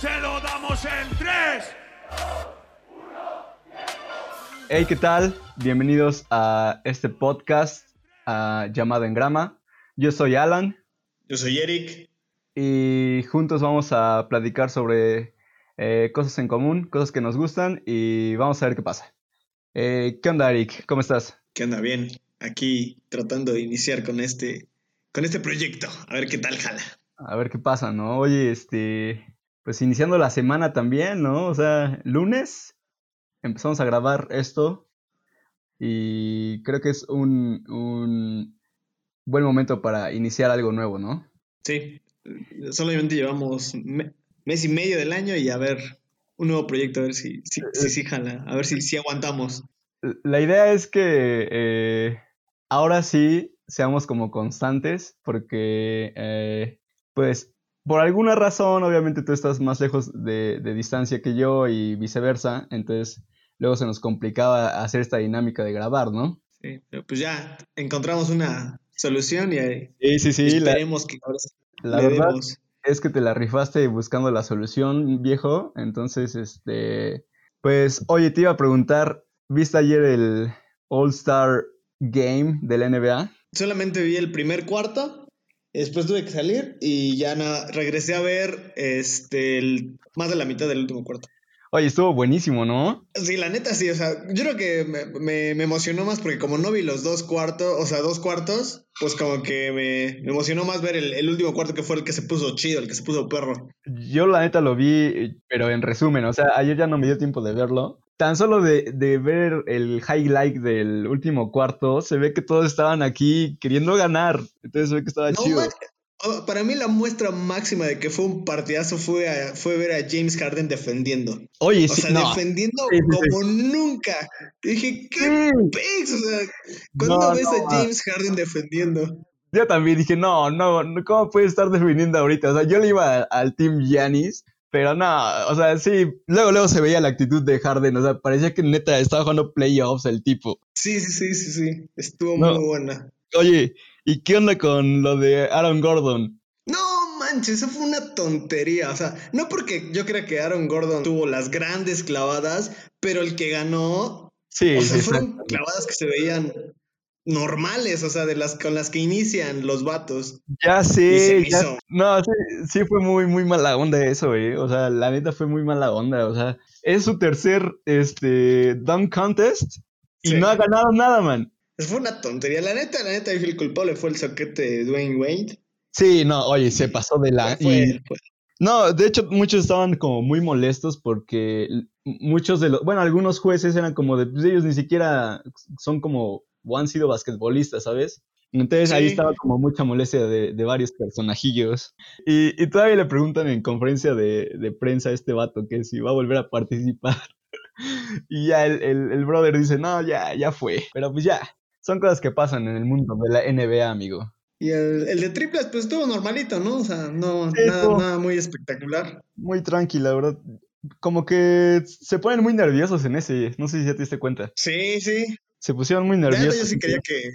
Se lo damos en 3. Hey, ¿qué tal? Bienvenidos a este podcast ah, llamado En Grama. Yo soy Alan Yo soy Eric. y juntos vamos a platicar sobre eh, cosas en común, cosas que nos gustan y vamos a ver qué pasa. Eh, ¿Qué onda, Eric? ¿Cómo estás? ¿Qué onda? Bien. Aquí tratando de iniciar con este, con este proyecto. A ver qué tal jala. A ver qué pasa, ¿no? Oye, este, pues iniciando la semana también, ¿no? O sea, lunes empezamos a grabar esto y creo que es un, un buen momento para iniciar algo nuevo, ¿no? Sí. Solamente llevamos me- mes y medio del año y a ver un nuevo proyecto, a ver si si, si, si jala. A ver si, si aguantamos. La idea es que eh, ahora sí seamos como constantes, porque eh, pues por alguna razón, obviamente tú estás más lejos de, de distancia que yo y viceversa, entonces luego se nos complicaba hacer esta dinámica de grabar, ¿no? Sí, pero pues ya encontramos una solución y ahí Sí, sí, sí, la, esperemos que ahora la verdad es que te la rifaste buscando la solución, viejo, entonces, este, pues, oye, te iba a preguntar, ¿viste ayer el All Star Game de la NBA? Solamente vi el primer cuarto, después tuve que salir y ya na- regresé a ver este el- más de la mitad del último cuarto. Oye, estuvo buenísimo, ¿no? Sí, la neta sí, o sea, yo creo que me, me- me emocionó más porque como no vi los dos cuartos, o sea, dos cuartos, pues como que me, me emocionó más ver el, el último cuarto que fue el que se puso chido, el que se puso perro. Yo la neta lo vi, pero en resumen, o sea, ayer ya no me dio tiempo de verlo. Tan solo de, de ver el highlight del último cuarto, se ve que todos estaban aquí queriendo ganar. Entonces se ve que estaba No, chido. man, para mí la muestra máxima de que fue un partidazo fue, a- fue ver a James Harden defendiendo. Oye, O sí, sea, no. defendiendo Sí, sí, como nunca. Dije, ¿qué pex? O sea, ¿cuándo No, ves no, a James Harden defendiendo? Yo también dije, no, no, ¿cómo puede estar defendiendo ahorita? O sea, yo le iba al team Giannis, pero no, o sea, sí, luego, luego se veía la actitud de Harden, o sea, parecía que neta estaba jugando playoffs el tipo. Sí, sí, sí, sí, sí. Estuvo muy buena. Oye, ¿y qué onda con lo de Aaron Gordon? No manches, eso fue una tontería. O sea, no porque yo crea que Aaron Gordon tuvo las grandes clavadas, pero el que ganó, Sí, o sea, sí, fueron clavadas que se veían normales, o sea, de las con las que inician los vatos. Ya sé, me ya- no, sí, sí fue muy, muy mala onda eso, eh. O sea, la neta fue muy mala onda. O sea, es su tercer, este, dunk contest y Sí. no ha ganado nada, man. Fue una tontería. La neta, la neta, el culpable fue el soquete de Dwayne Wade. Sí, no, oye, se pasó de la... Fue- y- fue- No, de hecho, muchos estaban como muy molestos porque muchos de los, bueno, algunos jueces eran como de, pues ellos ni siquiera son como, o han sido basquetbolistas, ¿sabes? Entonces ahí estaba como mucha molestia de, de varios personajillos. Y, y todavía le preguntan en conferencia de, de prensa a este vato que si va a volver a participar. Y ya el, el, el brother dice, no, ya, ya fue. Pero pues ya, son cosas que pasan en el mundo de la NBA, amigo. Y el, el de triples, pues estuvo normalito, ¿no? O sea, no, Sí, nada, nada muy espectacular. Muy tranquila, ¿verdad? Como que se ponen muy nerviosos en ese, no sé si ya te diste cuenta. Sí, sí. Se pusieron muy La nerviosos. yo sí quería que,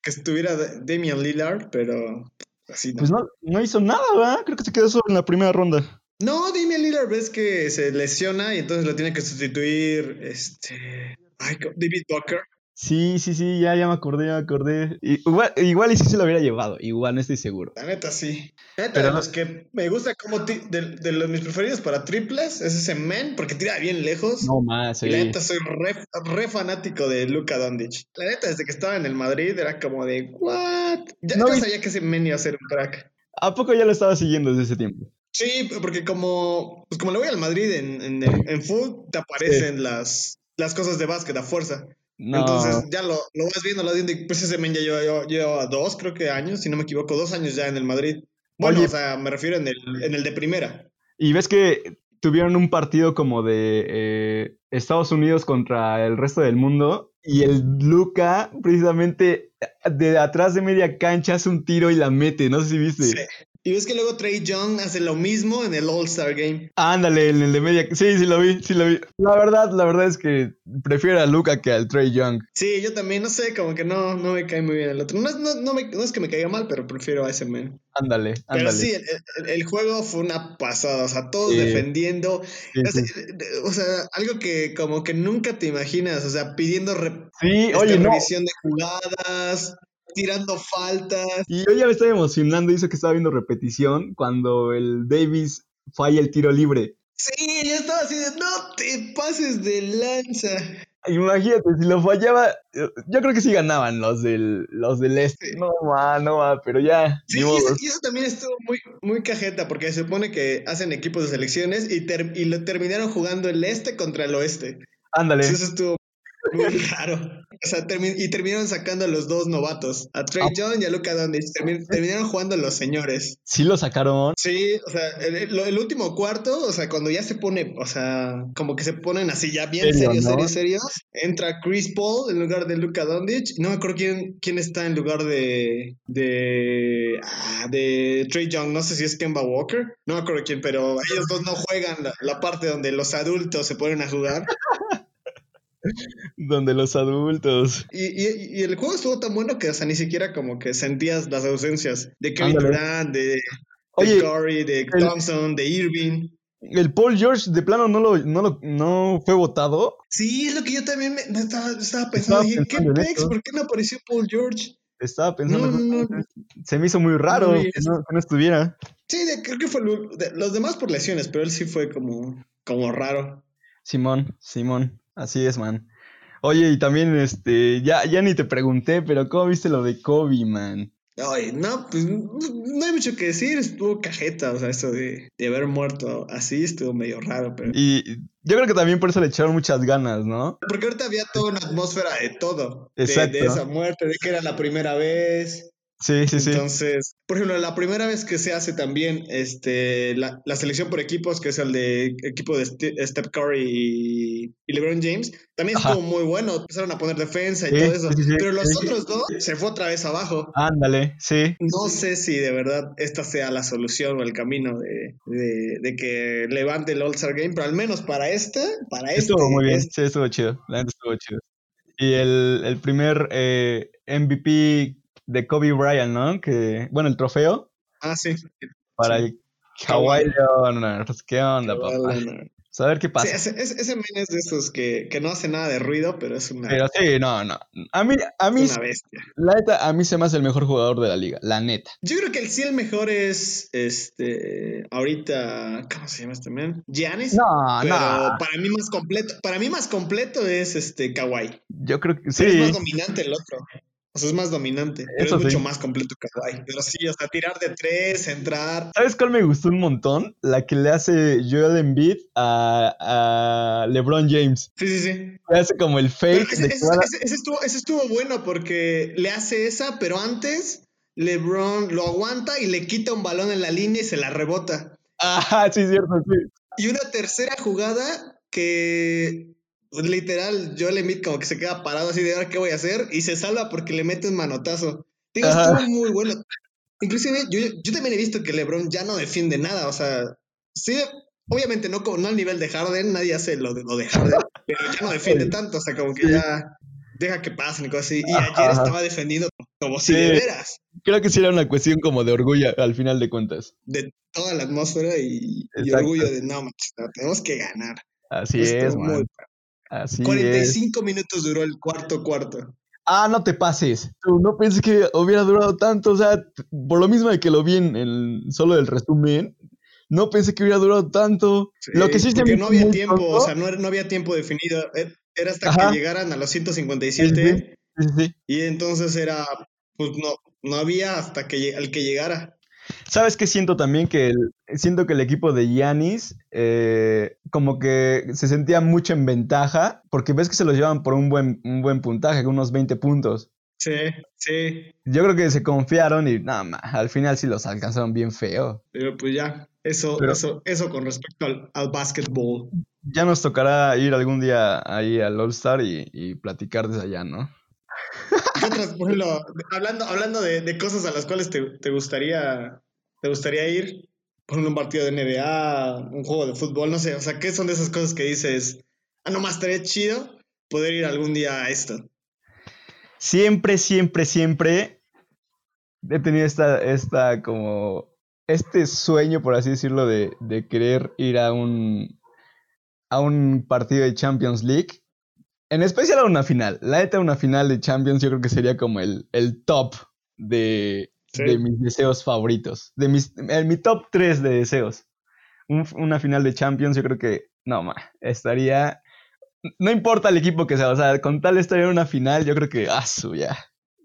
que estuviera Da- Damian Lillard, pero así no. Pues no, no hizo nada, ¿verdad? Creo que se quedó solo en la primera ronda. No, Damian Lillard ves que se lesiona y entonces lo tiene que sustituir este ay, David Booker. Sí, sí, sí, ya, ya me acordé, ya me acordé. Igual, igual y sí se lo hubiera llevado, igual, no estoy seguro. La neta sí. La neta, Pero de no- los que me gusta como ti- de, de los mis preferidos para triples es ese men porque tira bien lejos. No más, la neta soy re, re fanático de Luka Doncic. La neta desde que estaba en el Madrid era como de what? Ya, No yo vi- sabía que ese men iba a ser un crack. ¿A poco ya lo estaba siguiendo desde ese tiempo? Sí, porque como, pues como le voy al Madrid en, en, en full, te aparecen las, las cosas de básquet a fuerza. No. Entonces ya lo, lo vas viendo, lo viendo, y pues ese men ya lleva, lleva- lleva dos, creo que años, si no me equivoco, dos años ya en el Madrid. Bueno, Oye. o sea, me refiero en el, en el de primera. Y ves que tuvieron un partido como de eh, Estados Unidos contra el resto del mundo y el Luca precisamente de atrás de media cancha hace un tiro y la mete, no sé si viste. Sí. Y ves que luego Trey Young hace lo mismo en el All-Star Game. Ándale, en el de media. Sí, sí lo vi, sí lo vi. La verdad, la verdad es que prefiero a Luca que al Trey Young. Sí, yo también, no sé, como que no, no me cae muy bien el otro. No, es- no, no, me- no es que me caiga mal, pero prefiero a ese man. Ándale, Pero ándale. sí, el, el- el juego fue una pasada, o sea, todos Sí. defendiendo. Sí, O sea, sí. o sea, algo que como que nunca te imaginas, o sea, pidiendo Sí, oye, no. de jugadas, tirando faltas. Y yo ya me estaba emocionando, hizo que estaba viendo repetición cuando el Davis falla el tiro libre. Sí, yo estaba así de, no te pases de lanza. Imagínate, si lo fallaba, eh, yo creo que sí ganaban los del, los del este. Sí. No va, no va, pero ya. Sí, eso, y eso también estuvo muy, muy cajeta, porque se supone que hacen equipos de selecciones y, ter- y lo terminaron jugando el este contra el oeste. Ándale. Eso estuvo muy raro. O sea, termi- y terminaron sacando a los dos novatos, a Trey Ah. Young y a Luka Doncic. Termi- terminaron jugando los señores. Sí lo sacaron. Sí, o sea, el, el- último cuarto, o sea, cuando ya se pone, o sea, como que se ponen así ya bien Serio, serios, ¿no? serios, serios, entra Chris Paul en lugar de Luka Doncic. No me acuerdo quién, quién está en lugar de de ah, de Trey Young, no sé si es Kemba Walker, no me acuerdo quién, pero ellos dos no juegan la, la parte donde los adultos se ponen a jugar. Donde los adultos. Y, y- y el juego estuvo tan bueno que, sea, ni siquiera como que sentías las ausencias de Kevin Ándale. Durant, de, de Oye, Curry, de el- Thompson, de Irving. el Paul George de plano no lo, no lo, no fue votado. Sí, es lo que yo también me, me estaba, estaba pensando. Estaba dije, ¿qué pensando pex? ¿Por qué no apareció Paul George? Estaba pensando. No. Se me hizo muy raro que, no, estuviera. Sí, de- creo que fue de- los demás por lesiones, pero él sí fue como, como raro. Simón, Simón, así es, man. Oye, y también, este, ya, ya ni te pregunté, pero ¿cómo viste lo de Kobe, man? Ay, no, pues no hay mucho que decir, estuvo cajeta, o sea, eso de, de haber muerto así estuvo medio raro, pero... Y yo creo que también por eso le echaron muchas ganas, ¿no? Porque ahorita había toda una atmósfera de todo, de- de, esa muerte, de que era la primera vez, Sí, sí, sí. Entonces, por ejemplo, la primera vez que se hace también este, la, la selección por equipos, que es el de equipo de Ste- Steph Curry y, y LeBron James, también Ajá. estuvo muy bueno. Empezaron a poner defensa y Sí, todo eso. sí, sí, pero los otros dos se fue otra vez abajo. Ándale, sí. No sé si de verdad esta sea la solución o el camino de, de- de que levante el All-Star Game, pero al menos para este, para este. Estuvo muy bien, este- sí, estuvo chido. La neta estuvo chido. Y el, el primer eh, MVP de Kobe Bryant, ¿no? Que, bueno, el trofeo ah, sí. para Sí. el Kawhi Leonard. ¿Qué onda, Kawhi papá? Leonard. Pues, a ver qué Sí, pasa. ese, ese, ese men es de esos que, que no hace nada de ruido, pero es una, Pero sí, no, no. A mí, a mí, es una bestia. la neta, a mí se me hace el mejor jugador de la liga, la neta. Yo creo que el sí el mejor es este ahorita ¿cómo se llama este man? Giannis. No, pero no. para mí más completo, para mí más completo es este Kawhi. Yo creo que Pero sí. Es más dominante el otro. O sea, es más dominante, pero Eso es mucho sí. más completo Kawhi. Pero sí, o sea, tirar de tres, entrar. ¿Sabes cuál me gustó un montón? La que le hace Joel Embiid a, a LeBron James. Sí, sí, sí. Le hace como el fake ese, de que estuvo, ese estuvo bueno porque le hace esa, pero antes LeBron lo aguanta y le quita un balón en la línea y se la rebota. Ajá, sí, cierto, sí. Y una tercera jugada que literal Joel Embiid como que se queda parado así de ahora qué voy a hacer y se salva porque le mete un manotazo. Digo, estuvo muy bueno. Inclusive yo, yo también he visto que LeBron ya no defiende nada, o sea, sí, obviamente no, no al nivel de Harden, nadie hace lo de, lo de Harden, pero ya no defiende tanto, o sea, como que ya deja que pasen y cosas así. Y Ajá. ayer estaba defendiendo como si de veras, Creo que sí era una cuestión como de orgullo al final de cuentas. de toda la atmósfera y, orgullo de no, no, tenemos que ganar. Así Estuvo es, muy Así es. 45 minutos duró el cuarto cuarto. Ah, no te pases. No pensé que hubiera durado tanto. O sea, por lo mismo de que lo vi en el, solo el resumen, no pensé que hubiera durado tanto. lo que sí porque no había tiempo, tonto- o sea, no, no había tiempo definido. e- Era hasta Ajá. que llegaran a los 157 Sí, sí, y entonces era, pues no, no había hasta que al que llegara. ¿Sabes qué siento también? Que el, siento que el equipo de Yanis eh, como que se sentía mucho en ventaja, porque ves que se los llevan por un buen, un buen puntaje, unos 20 puntos. Sí, sí, Yo creo que se confiaron y nada más, al final sí los alcanzaron bien feo. pero pues ya, eso, Pero- eso, eso con respecto al, al básquetbol. Ya nos tocará ir algún día ahí al All Star y, y platicar desde allá, ¿no? ¿Qué otras, por ejemplo, hablando, hablando de, de cosas a las cuales te, te gustaría ¿Te gustaría ir? Por un partido de NBA, un juego de fútbol, no sé. O sea, ¿qué son de esas cosas que dices? Ah, nomás estaría chido poder ir algún día a esto. Siempre, siempre, siempre he tenido esta, esta como, este sueño, por así decirlo, de, de querer ir a un, a un partido de Champions League. En especial a una final. La neta, una final de Champions yo creo que sería como el, el top de, Sí. de mis deseos favoritos. De mis, en mi top 3 de deseos. Un- una final de Champions yo creo que, no, ma, estaría... No importa el equipo que sea, o sea, con tal de estar en una final, yo creo que, ah, su, ya.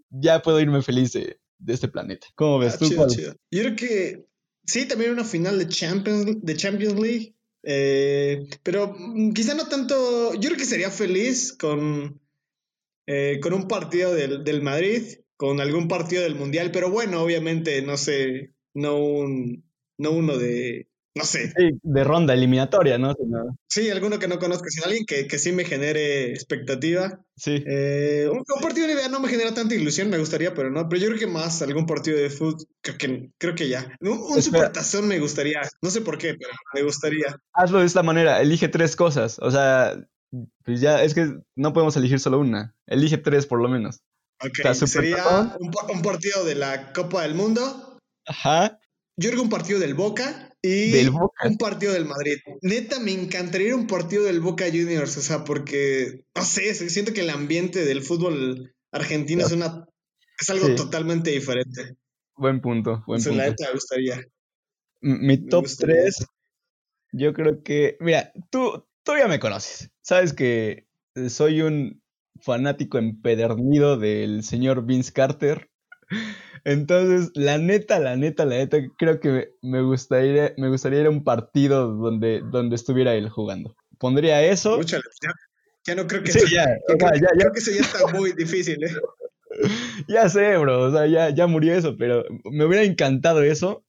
Ya puedo irme feliz de, de este planeta. ¿Cómo ves Ah, tú? chido, cuál? chido. Yo creo que sí, también una final de Champions, de Champions League. eh, pero mm, quizá no tanto. Yo creo que sería feliz con, eh, con un partido del, del Madrid, con algún partido del Mundial. Pero bueno, obviamente, no sé, no, un, no uno de. No sé. Sí, de ronda eliminatoria, ¿no? Sí, alguno que no conozca, sino alguien que, que sí me genere expectativa. Sí. Eh, un, un partido de NBA no me genera tanta ilusión, me gustaría, pero no. Pero yo creo que más algún partido de fútbol, creo que, creo que ya. Un, un supertazón me gustaría. No sé por qué, pero me gustaría. Hazlo de esta manera, elige tres cosas. O sea, pues ya, es que no podemos elegir solo una. Elige tres por lo menos. Ok, sería un, pa- un partido de la Copa del Mundo. Ajá. Yo creo que un partido del Boca y Del Boca. un partido del Madrid. Neta, me encantaría ir a un partido del Boca Juniors, o sea, porque, no sé, siento que el ambiente del fútbol argentino es una es algo Sí. totalmente diferente. Buen punto, buen la punto. neta me gustaría. Mi top gustaría 3, yo creo que, mira, tú, tú ya me conoces. Sabes que soy un fanático empedernido del señor Vince Carter. Entonces, la neta, la neta, la neta, creo que me gustaría, me gustaría ir a un partido donde, donde estuviera él jugando. Pondría eso. Úchale, ya, ya no creo que Sí, eso- ya, creo, ya, ya, creo que eso ya está muy difícil, ¿eh? Ya sé, bro, o sea, ya, ya murió eso, pero me hubiera encantado eso.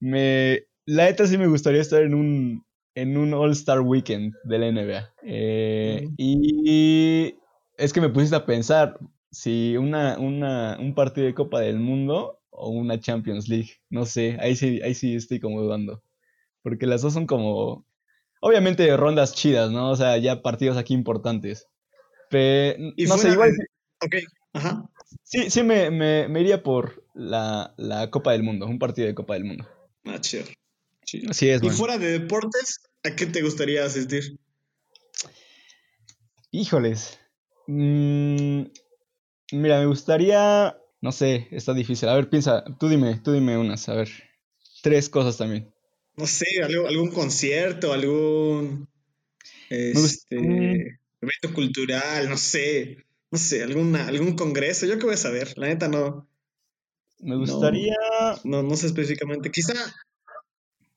Me, la neta sí me gustaría estar en un, en un All-Star Weekend de la NBA. Eh, y es que me pusiste a pensar si una, una, un partido de Copa del Mundo o una Champions League. No sé, ahí sí, ahí sí estoy como dudando. Porque las dos son como, obviamente rondas chidas, ¿no? O sea, ya partidos aquí importantes. Pero, Y no sé, igual... Ok, ajá. Sí, sí, me, me, me iría por la, la Copa del Mundo, un partido de Copa del Mundo. Ah, chido. Chido. Así es, Y man. fuera de deportes, ¿a qué te gustaría asistir? Híjoles. Mm, mira, me gustaría. No sé, está difícil. A ver, piensa, tú dime, tú dime unas, a ver. Tres cosas también. No sé, algo- algún concierto, algún este, evento cultural, no sé, no sé, alguna, algún congreso, yo qué voy a saber, la neta no, Me gustaría. no, no sé específicamente, quizá,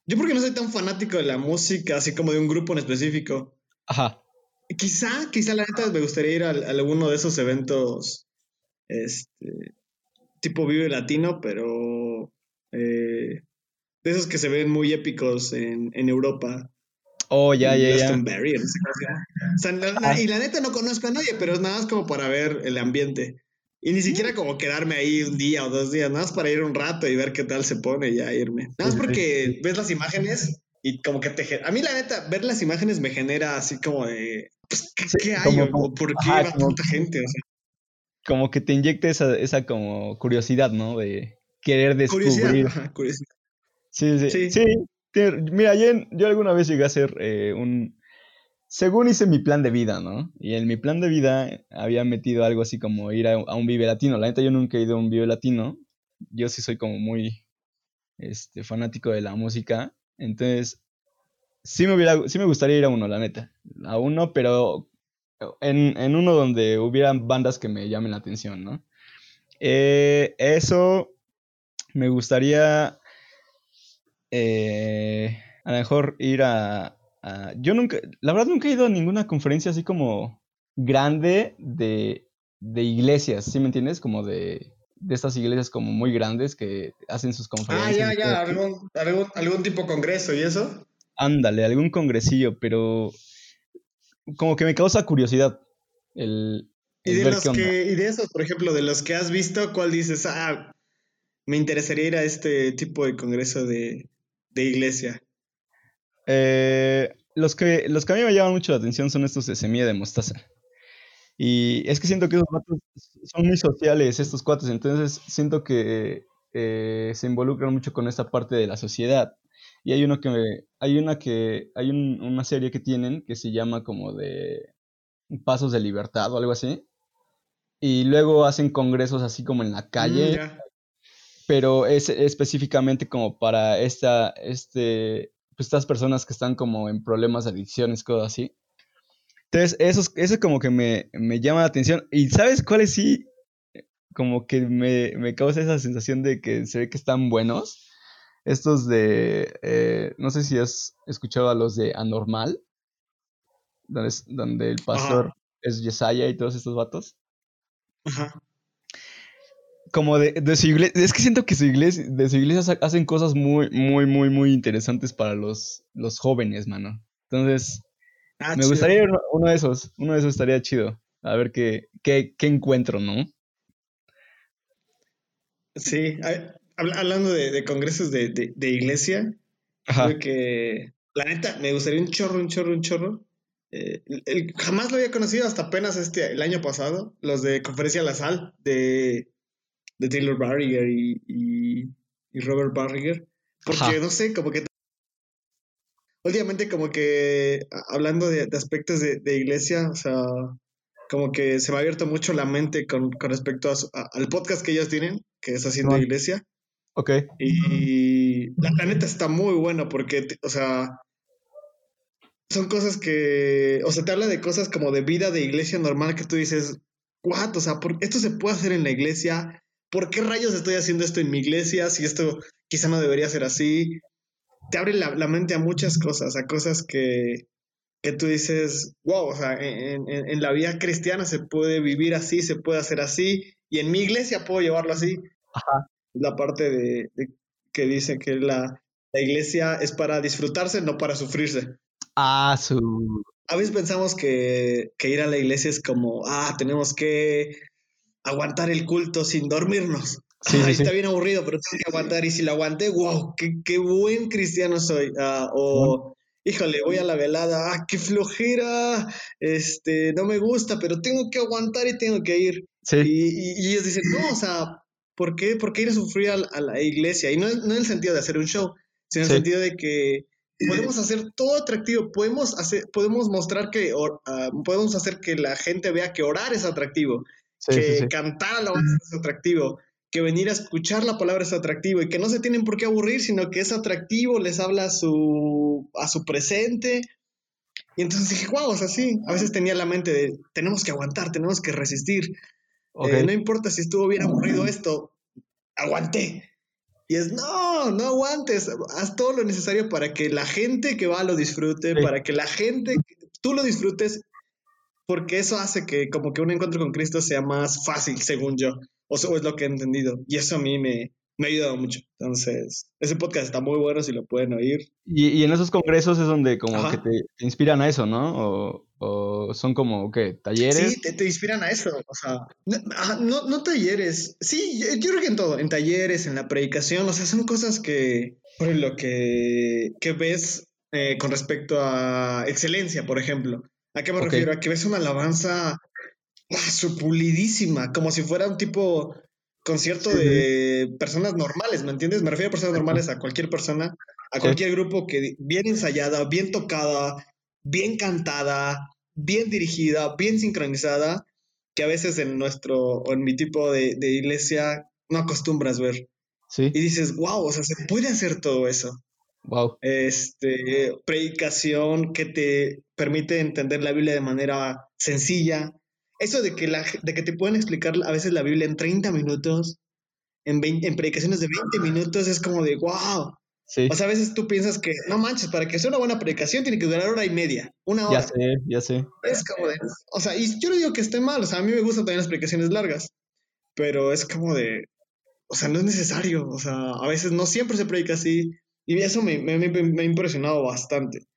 yo porque no soy tan fanático de la música, así como de un grupo en específico, Ajá. Quizá, quizá la neta me gustaría ir a, a alguno de esos eventos, este, tipo Vive Latino, pero eh, de esos que se ven muy épicos en, en Europa. Oh, ya, ya, ya. La- y la neta no conozco a nadie, pero es nada más como para ver el ambiente. Y ni siquiera como quedarme ahí un día o dos días, nada más para ir un rato y ver qué tal se pone y ya irme. Nada más porque ves las imágenes y como que te... A mí la neta, ver las imágenes me genera así como de... Pues, ¿qué, Sí, hay? como- ¿Por qué ajá, va como- tanta gente? O sea, Como que te inyecta esa, esa como curiosidad, ¿no? De querer descubrir. curiosidad. ajá, curiosidad. Sí, sí, Sí. mira, yo, yo alguna vez llegué a hacer eh, un... Según hice mi plan de vida, ¿no? Y en mi plan de vida había metido algo así como ir a, a un Vive Latino. La neta, yo nunca he ido a un Vive Latino. Yo sí soy como muy este, fanático de la música. Entonces, sí me, hubiera, sí me gustaría ir a uno, la neta. A uno, pero en, en uno donde hubieran bandas que me llamen la atención, ¿no? Eh, eso me gustaría eh, a lo mejor ir a, a- Yo nunca, la verdad nunca he ido a ninguna conferencia así como grande de, de iglesias, ¿sí me entiendes? Como de, de estas iglesias como muy grandes que hacen sus Ah, conferencias. ya, todo ya, así. algún, algún, algún tipo de congreso y eso. Ándale, algún congresillo, pero como que me causa curiosidad el, Y de ver los qué onda. que, y de esos, por ejemplo, de los que has visto, ¿cuál dices? Ah, me interesaría ir a este tipo de congreso de, de iglesia. Eh, los, que, los que a mí me llaman mucho la atención son estos de semilla de mostaza. Y es que siento que esos cuates son muy sociales, estos cuates, entonces siento que eh, se involucran mucho con esta parte de la sociedad. Y hay uno que hay una que, hay una serie que tienen que se llama como de Pasos de Libertad o algo así. Y luego hacen congresos así como en la Mm, calle, pero es específicamente como para esta, este, pues, estas personas que están como en problemas de adicciones, cosas así. Entonces, eso, es- eso como que me, me llama la atención. ¿Y sabes cuáles sí? Como que me, me causa esa sensación de que se ve que están buenos. Estos de, eh, no sé si has escuchado a los de Anormal, donde, es- donde el pastor es Yesaya y todos estos vatos. Ajá. Como de, de su iglesia, es que siento que su iglesia, de su iglesia hacen cosas muy, muy, muy, muy interesantes para los, los jóvenes, mano. Entonces, Ah, me gustaría ir uno de esos, uno de esos estaría chido. A ver qué, qué, qué encuentro, ¿no? Sí, hablando de, de congresos de, de, de iglesia, Ajá. creo que la neta me gustaría un chorro, un chorro, un chorro. Eh, el- el- jamás lo había conocido hasta apenas este el año pasado, los de Conferencia La Sal de, de Taylor Barriger y, y, y Robert Barriger. Porque Ajá. no sé, como que últimamente como que hablando de, de aspectos de, de iglesia, o sea, como que se me ha abierto mucho la mente con, con respecto a su- a- al podcast que ellos tienen, que es Haciendo. Iglesia. Ok. Y la, la neta está muy bueno porque, o sea, son cosas que, o sea, te habla de cosas como de vida de iglesia normal que tú dices, what, o sea, ¿por- esto se puede hacer en la iglesia. ¿Por qué rayos estoy haciendo esto en mi iglesia? Si esto quizá no debería ser así. Te abre la, la mente a muchas cosas, a cosas que, que tú dices, wow, o sea, en, en- en la vida cristiana se puede vivir así, se puede hacer así, y en mi iglesia puedo llevarlo así Ajá. la parte de, de que dice que la, la iglesia es para disfrutarse, no para sufrirse. Ah, su. A veces pensamos que, que ir a la iglesia es como, ah, tenemos que aguantar el culto sin dormirnos. Sí, sí, sí. Está bien aburrido, pero tengo que aguantar. Y si lo aguanté, wow, qué, qué buen cristiano soy. Ah, o, híjole, voy a la velada, ah, qué flojera, este, no me gusta, pero tengo que aguantar y tengo que ir. Y, y- y ellos dicen, no, o sea, ¿por qué, por qué ir a sufrir a, la- a la iglesia? Y no, en el sentido de hacer un show, sino en el sentido de que podemos hacer todo atractivo, podemos, hacer, podemos mostrar que, or- ah, podemos hacer que la gente vea que orar es atractivo, que cantar alabanza es atractivo, que venir a escuchar la palabra es atractivo y que no se tienen por qué aburrir, sino que es atractivo, les habla a su, a su presente. Y entonces dije, wow, o sea, sí, a veces tenía la mente de, tenemos que aguantar, tenemos que resistir. Ok. Eh, no importa si estuvo bien aburrido esto, aguanté. Y es, no, no aguantes, haz todo lo necesario para que la gente que va lo disfrute, Sí. para que la gente, tú lo disfrutes, porque eso hace que como que un encuentro con Cristo sea más fácil, según yo, o eso es lo que he entendido. Y eso a mí me, me ha ayudado mucho. Entonces, ese podcast está muy bueno si lo pueden oír. Y, y en esos congresos es donde como Ajá. que te, te inspiran a eso, ¿no? O, o son como, ¿qué? ¿Talleres? Sí, te, te inspiran a eso, o sea, no, ajá, no, no talleres, sí, yo, yo creo que en todo, en talleres, en la predicación, o sea, son cosas que, por lo que, que ves eh, con respecto a excelencia, por ejemplo. ¿A qué me refiero? A que ves una alabanza ah, supulidísima, como si fuera un tipo concierto de personas normales, ¿me entiendes? Me refiero a personas normales, a cualquier persona, a cualquier grupo que bien ensayada, bien tocada, bien cantada, bien dirigida, bien sincronizada, que a veces en nuestro, o en mi tipo de, de iglesia, no acostumbras ver. Sí. Y dices, wow, o sea, se puede hacer todo eso. Wow. Este, predicación que te permite entender la Biblia de manera sencilla. Eso de que, la, de que te pueden explicar a veces la Biblia en 30 minutos, en, 20 en predicaciones de 20 minutos, es como de, wow. Sí. O sea, a veces tú piensas que, no manches, para que sea una buena predicación tiene que durar hora y media, una hora. Ya sé, ya sé. Es como de, o sea, y yo no digo que esté mal, o sea, a mí me gustan también las predicaciones largas, pero es como de, o sea, no es necesario, o sea, a veces no siempre se predica así, y eso me, me, me- me ha impresionado bastante.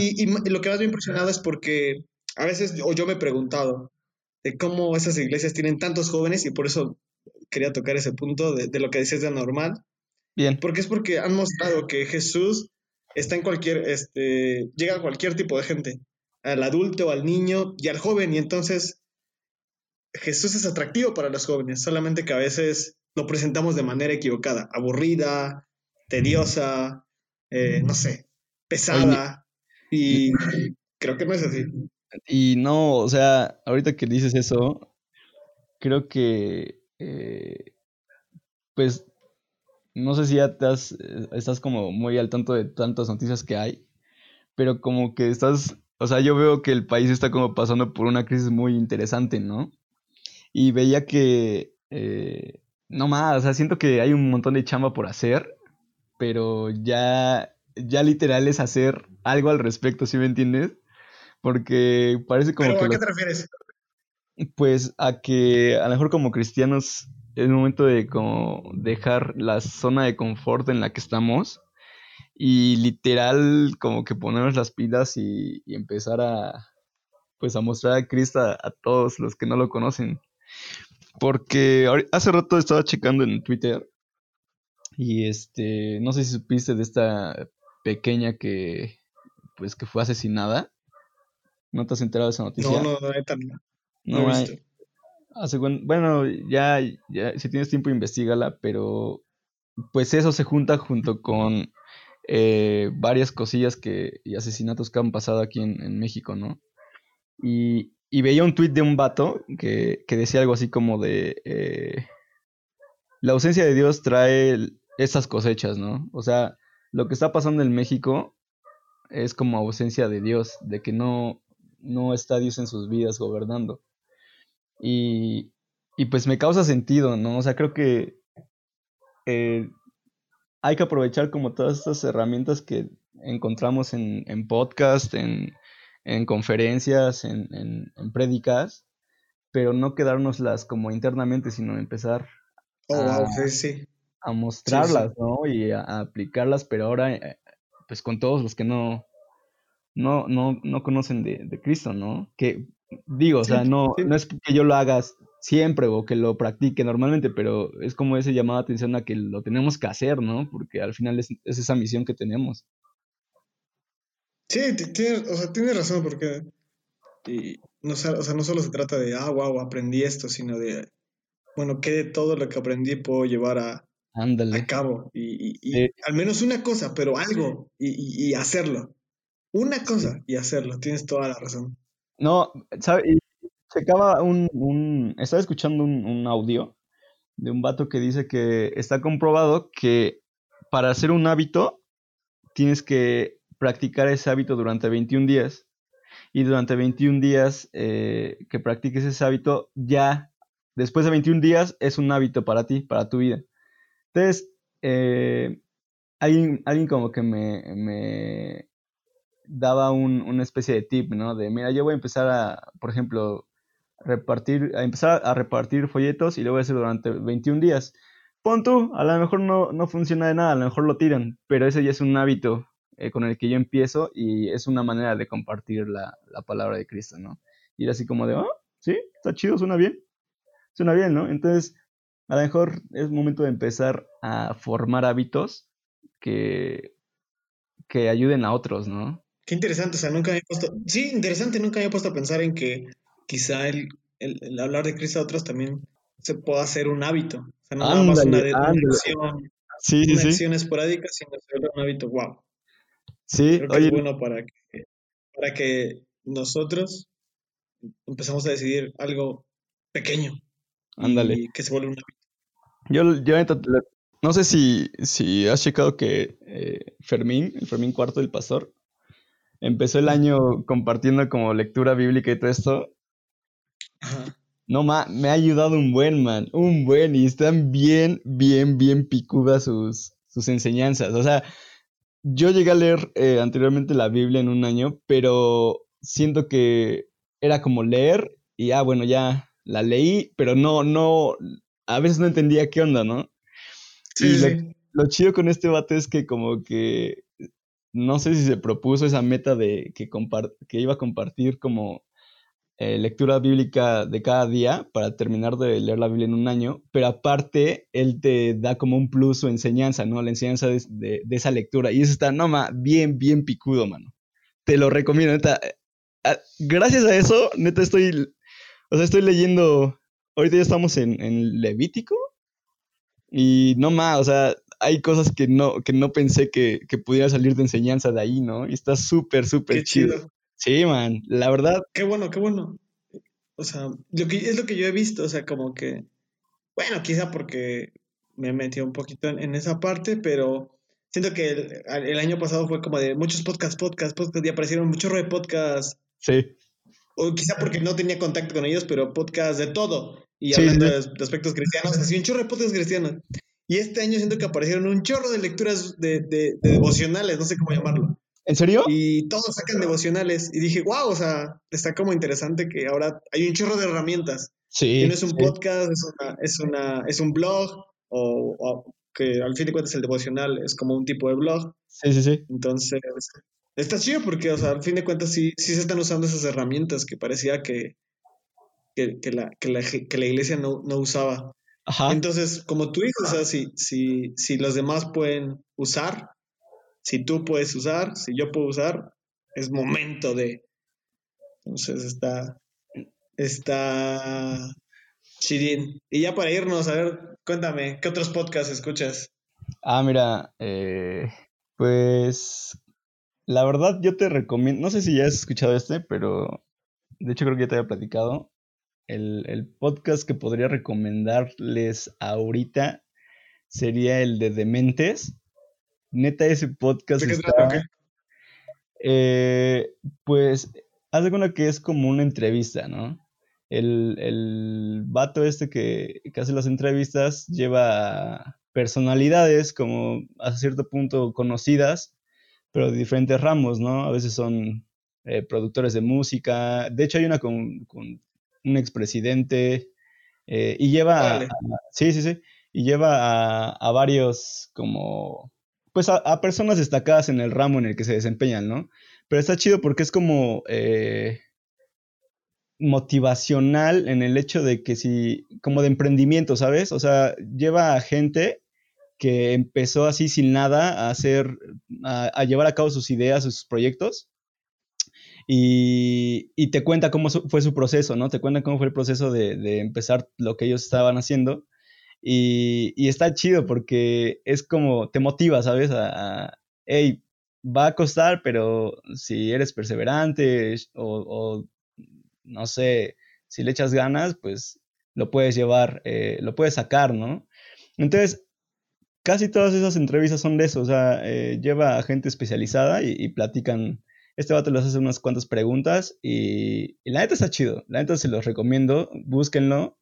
Y, y lo que más me ha impresionado es porque a veces, o yo me he preguntado, de cómo esas iglesias tienen tantos jóvenes y por eso quería tocar ese punto de, de lo que decías de anormal. Bien. Porque es porque han mostrado que Jesús está en cualquier, este, llega a cualquier tipo de gente, al adulto, al niño y al joven, y entonces Jesús es atractivo para los jóvenes, solamente que a veces lo presentamos de manera equivocada, aburrida, tediosa, eh, no sé, pesada, y creo que no es así. Y no, o sea, ahorita que dices eso, creo que, eh, pues, no sé si ya te has, eh, estás como muy al tanto de tantas noticias que hay, pero como que estás, o sea, yo veo que el país está como pasando por una crisis muy interesante, ¿no? Y veía que, eh, no más, o sea, siento que hay un montón de chamba por hacer, pero ya, ya literal es hacer algo al respecto, ¿sí me entiendes? Porque parece como ¿Pero que... a qué te refieres? pues a que a lo mejor como cristianos es momento de como dejar la zona de confort en la que estamos y literal como que ponernos las pilas y, y empezar a pues a mostrar a Cristo a, a todos los que no lo conocen. Porque hace rato estaba checando en Twitter y este no sé si supiste de esta pequeña que pues que fue asesinada. ¿No te has enterado de esa noticia? No, no, no, neta, no, No no he visto. Hace buen- bueno, ya, ya, si tienes tiempo, investigala, pero pues eso se junta junto con eh, varias cosillas que, y asesinatos que han pasado aquí en, en México, ¿no? Y, y veía un tuit de un vato que, que decía algo así como de, eh, la ausencia de Dios trae esas cosechas, ¿no? O sea, lo que está pasando en México es como ausencia de Dios, de que no, no está Dios en sus vidas gobernando. Y, y pues me causa sentido, ¿no? O sea, creo que eh, hay que aprovechar como todas estas herramientas que encontramos en, en podcast, en, en conferencias, en, en, en prédicas, pero no quedárnoslas como internamente, sino empezar Oh, wow, sí, sí. A mostrarlas, ¿no? Y a, a aplicarlas, pero ahora, eh, pues con todos los que no, no, no, no conocen de, de Cristo, ¿no? Que digo, o sea, no, no es que yo lo haga siempre o que lo practique normalmente, pero es como ese llamado de atención a que lo tenemos que hacer, ¿no? Porque al final es, es esa misión que tenemos. Sí, ti- tiene, o sea, tiene razón, porque y no, o sea, no solo se trata de, ah, wow, aprendí esto, sino de, bueno, ¿qué de todo lo que aprendí puedo llevar a, a Ándale. cabo? Y, y- y Sí. al menos una cosa, pero algo, y, hacerlo. Una cosa y hacerlo, tienes toda la razón. No, ¿sabes? Checaba un, un, estaba escuchando un, un audio de un vato que dice que está comprobado que para hacer un hábito tienes que practicar ese hábito durante 21 días. Y durante 21 días eh, que practiques ese hábito, ya después de 21 días es un hábito para ti, para tu vida. Entonces, eh, alguien, alguien como que me, me daba un- una especie de tip, ¿no? De, mira, yo voy a empezar a, por ejemplo, repartir, a empezar a repartir folletos y lo voy a hacer durante 21 días. Pon tú, a lo mejor no, no funciona de nada, a lo mejor lo tiran, pero ese ya es un hábito eh, con el que yo empiezo y es una manera de compartir la, la palabra de Cristo, ¿no? Era así como de, oh, sí, está chido, suena bien, suena bien, ¿no? Entonces, a lo mejor es momento de empezar a formar hábitos que, que ayuden a otros, ¿no? Qué interesante, o sea, nunca había puesto, sí, interesante, nunca había puesto a pensar en que quizá el, el- el hablar de Cristo a otros también se pueda hacer un hábito. O sea, no nada más una, Ándale, de- una ándale. acción, Sí, sí, una sí. acción esporádica, sino hacerlo un hábito. Wow. Sí, Creo que oye, es bueno para que, para que nosotros empezamos a decidir algo pequeño ándale. y que se vuelva un hábito. Yo, yo no sé si, si has checado que eh, Fermín, el Fermín Cuarto, el pastor, empezó el año compartiendo como lectura bíblica y todo esto. Ajá. No, ma, me ha ayudado un buen, man, un buen, y están bien, bien, bien picudas sus, sus enseñanzas. O sea, yo llegué a leer eh, anteriormente la Biblia en un año, pero siento que era como leer y, ah, bueno, ya la leí, pero no, no, a veces no entendía qué onda, ¿no? Sí, Y lo, sí. lo chido con este vato es que como que no sé si se propuso esa meta de que, que iba a compartir como eh, lectura bíblica de cada día para terminar de leer la Biblia en un año, pero aparte él te da como un plus o enseñanza, ¿no? La enseñanza de, de, esa lectura. Y eso está, no, ma, bien, bien picudo, mano. Te lo recomiendo, neta. Gracias a eso, neta, estoy, o sea, estoy leyendo, ahorita ya estamos en, en Levítico. Y no más, o sea, hay cosas que no, que no pensé que, que pudiera salir de enseñanza de ahí, ¿no? Y está súper, súper chido. Sí, man, la verdad. Qué bueno, qué bueno. O sea, lo que, es lo que yo he visto, o sea, como que, bueno, quizá porque me metí un poquito en, esa parte, pero siento que el, año pasado fue como de muchos podcasts, podcasts, podcasts, y aparecieron muchos de podcasts. Sí. O quizá porque no tenía contacto con ellos, pero podcasts de todo. Y hablando De, aspectos cristianos, así un chorro de podcasts cristianos. Y este año siento que aparecieron un chorro de lecturas de, de devocionales, no sé cómo llamarlo. ¿En serio? Y todos sacan devocionales. Y dije, wow, o sea, está como interesante que ahora hay un chorro de herramientas. Sí. Y no es un podcast, es, una, es, una, es un blog, o, que al fin de cuentas el devocional es como un tipo de blog. Sí, sí, sí. Entonces, está chido porque, o sea, al fin de cuentas sí, sí se están usando esas herramientas que parecía que, que, que, la, que, la, que la iglesia no, no usaba. Ajá. Entonces, como tú dices, o sea, si, si, si los demás pueden usar, si tú puedes usar, si yo puedo usar, es momento de. Entonces está. Está. Chirín. Y ya para irnos, a ver, cuéntame, ¿qué otros podcasts escuchas? Ah, mira, eh, pues. La verdad, yo te recomiendo. No sé si ya has escuchado este, pero. De hecho, creo que ya te había platicado. El, el podcast que podría recomendarles ahorita sería el de Dementes neta ese podcast está, eh, pues, haz de cuenta que es como una entrevista, ¿no? El, el vato este que, que, hace las entrevistas lleva personalidades como a cierto punto conocidas, pero de diferentes ramos, ¿no? A veces son eh, productores de música. De hecho, hay una con, con un expresidente eh, y lleva... sí, sí, sí. Y lleva a, a varios como pues a, personas destacadas en el ramo en el que se desempeñan, ¿no? Pero está chido porque es como eh, motivacional en el hecho de que si, como de emprendimiento, ¿sabes? O sea, lleva a gente que empezó así sin nada a hacer, a, llevar a cabo sus ideas, sus proyectos. Y, te cuenta cómo fue su proceso, ¿no? Te cuenta cómo fue el proceso de, empezar lo que ellos estaban haciendo. Y, está chido porque es como, te motiva, ¿sabes? A, hey, va a costar, pero si eres perseverante o, no sé, si le echas ganas, pues lo puedes llevar, eh, lo puedes sacar, ¿no? Entonces, casi todas esas entrevistas son de eso, o sea, eh, lleva a gente especializada y, platican. Este vato les hace unas cuantas preguntas y, la neta está chido. La neta se los recomiendo, búsquenlo.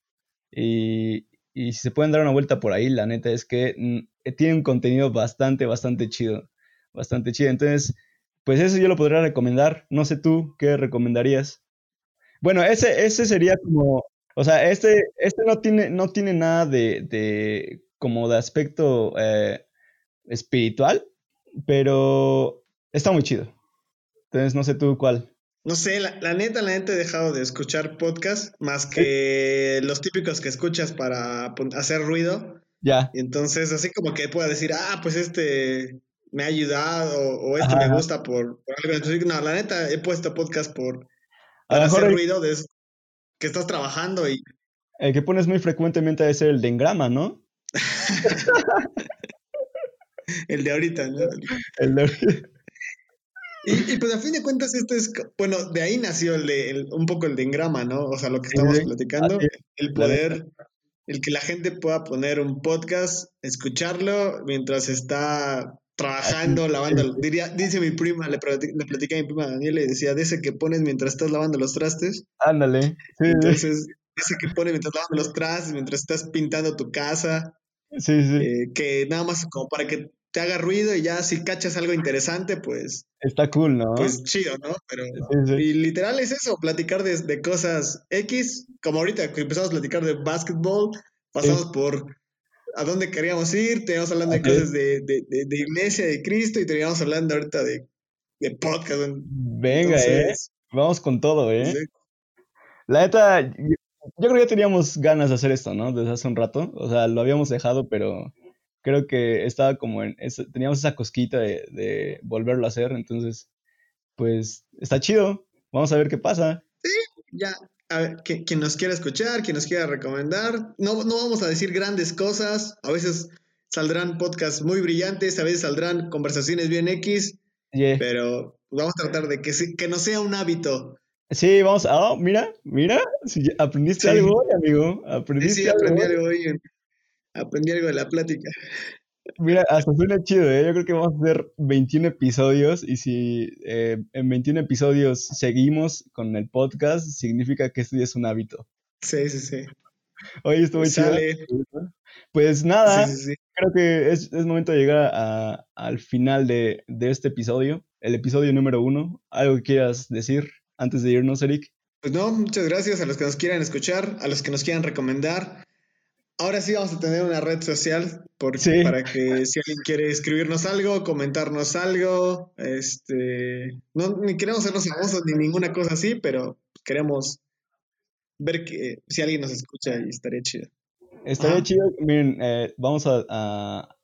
Y, y si se pueden dar una vuelta por ahí, la neta es que mm, eh, tiene un contenido bastante, bastante chido. Bastante chido. Entonces, pues eso yo lo podría recomendar. No sé tú, ¿qué recomendarías? Bueno, ese, ese sería como, o sea, este, este no tiene, no tiene nada de, de como de aspecto eh, espiritual, pero está muy chido. Entonces, no sé tú cuál. No sé, la, neta, la neta he dejado de escuchar podcast más que los típicos que escuchas para hacer ruido. Ya. Y entonces, así como que pueda decir, ah, pues este me ha ayudado o este me gusta por, algo. no, la neta, he puesto podcast por para hacer ruido de eso, que estás trabajando y. El que pones muy frecuentemente es el de engrama, ¿no? el de ahorita, ¿no? El de ahorita. Y, pues a fin de cuentas esto es, bueno, de ahí nació el un poco el de engrama, ¿no? O sea, lo que estamos platicando, el poder, el que la gente pueda poner un podcast, escucharlo mientras está trabajando, lavando, diría, dice mi prima, le, le platicé a mi prima Daniela y decía, de ese que pones mientras estás lavando los trastes. Ándale. Entonces, ese que pones mientras lavando los trastes, mientras estás pintando tu casa. Sí, sí. Eh, que nada más como para que te haga ruido y ya si cachas algo interesante, pues... Está cool, ¿no? Pues chido, ¿no? Pero... Y literal es eso, platicar de, cosas X, como ahorita que empezamos a platicar de básquetbol, pasamos por a dónde queríamos ir, teníamos hablando de cosas de, de, iglesia, de Cristo, y teníamos hablando ahorita de, podcast. Venga, eh. Vamos con todo, ¿eh? La neta, yo, yo creo que ya teníamos ganas de hacer esto, ¿no? Desde hace un rato. O sea, lo habíamos dejado, pero creo que estaba como en. esa- teníamos esa cosquita de, de volverlo a hacer. Entonces, pues está chido. Vamos a ver qué pasa. Ya, a ver, que- quien nos quiera escuchar, quien nos quiera recomendar. No, no vamos a decir grandes cosas. A veces saldrán podcasts muy brillantes, a veces saldrán conversaciones bien X, Yeah. pero vamos a tratar de que, que no sea un hábito. Sí, vamos a. Oh, mira, mira. si aprendiste Sí. algo hoy, amigo. Sí, Aprendiste sí, algo aprendí hoy. algo hoy. En- Aprendí algo de la plática. Mira, hasta suena chido, ¿eh? Yo creo que vamos a hacer 21 episodios y si eh, en 21 episodios seguimos con el podcast, significa que esto ya es un hábito. Sí, sí, sí. Oye, estuvo chido. Sale. Pues nada, Sí, sí, sí. creo que es, es momento de llegar a- al final de, de este episodio, el episodio número uno. ¿Algo que quieras decir antes de irnos, Eric? Pues no, muchas gracias a los que nos quieran escuchar, a los que nos quieran recomendar. Ahora sí vamos a tener una red social por- Sí. para que si alguien quiere escribirnos algo, comentarnos algo, este, no ni queremos hacernos famosos ni ninguna cosa así, pero queremos ver que si alguien nos escucha y estaría chido. Estaría Ajá. chido, miren, eh, vamos a, a-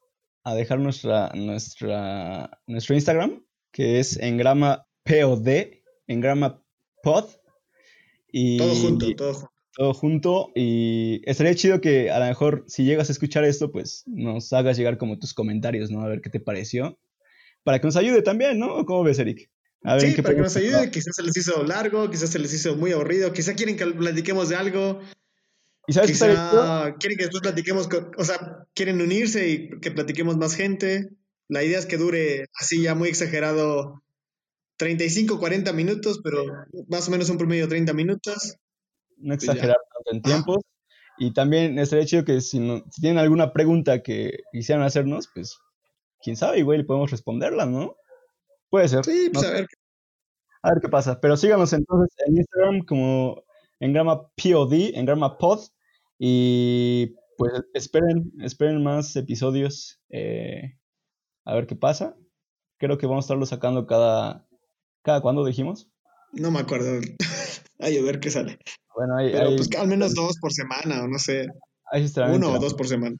a dejar nuestra, nuestra, nuestro Instagram, que es engrama POD, engrama pod. Y Todo junto, todo junto. Todo junto. Y estaría chido que a lo mejor si llegas a escuchar esto, pues nos hagas llegar como tus comentarios, ¿no? A ver qué te pareció. Para que nos ayude también, ¿no? ¿O ¿Cómo ves, Eric? A ver, ¿en Sí, qué para que nos ayude, quizás se les hizo largo, quizás se les hizo muy aburrido, quizás quieren que platiquemos de algo, ¿Y sabes? Quizá quieren que después platiquemos, con- o sea, quieren unirse y que platiquemos más gente. La idea es que dure así ya muy exagerado 35, 40 minutos, pero más o menos un promedio de 30 minutos. No exagerar tanto en tiempos. Y también estaría chido que si, no- si tienen alguna pregunta que quisieran hacernos, pues quién sabe, igual podemos responderla, ¿no? Puede ser. Sí, pues no a ver. A ver qué pasa. Pero síganos entonces en Instagram como en grama POD, en grama pod. Y pues esperen, esperen más episodios. eh, a ver qué pasa. Creo que vamos a estarlo sacando cada. ¿Cada cuándo dijimos? No me acuerdo. Ay, a ver qué sale. Bueno, Pero pues al menos dos por semana, o no sé, ahí se estarán uno o dos por semana.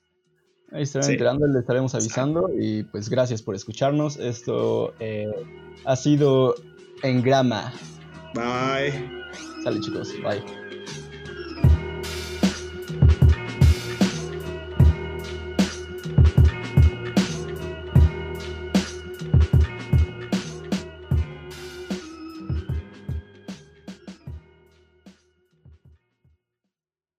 Ahí estarán Sí. enterando, les estaremos avisando. Y pues gracias por escucharnos. Esto eh, ha sido en grama. Bye. Sale chicos, bye.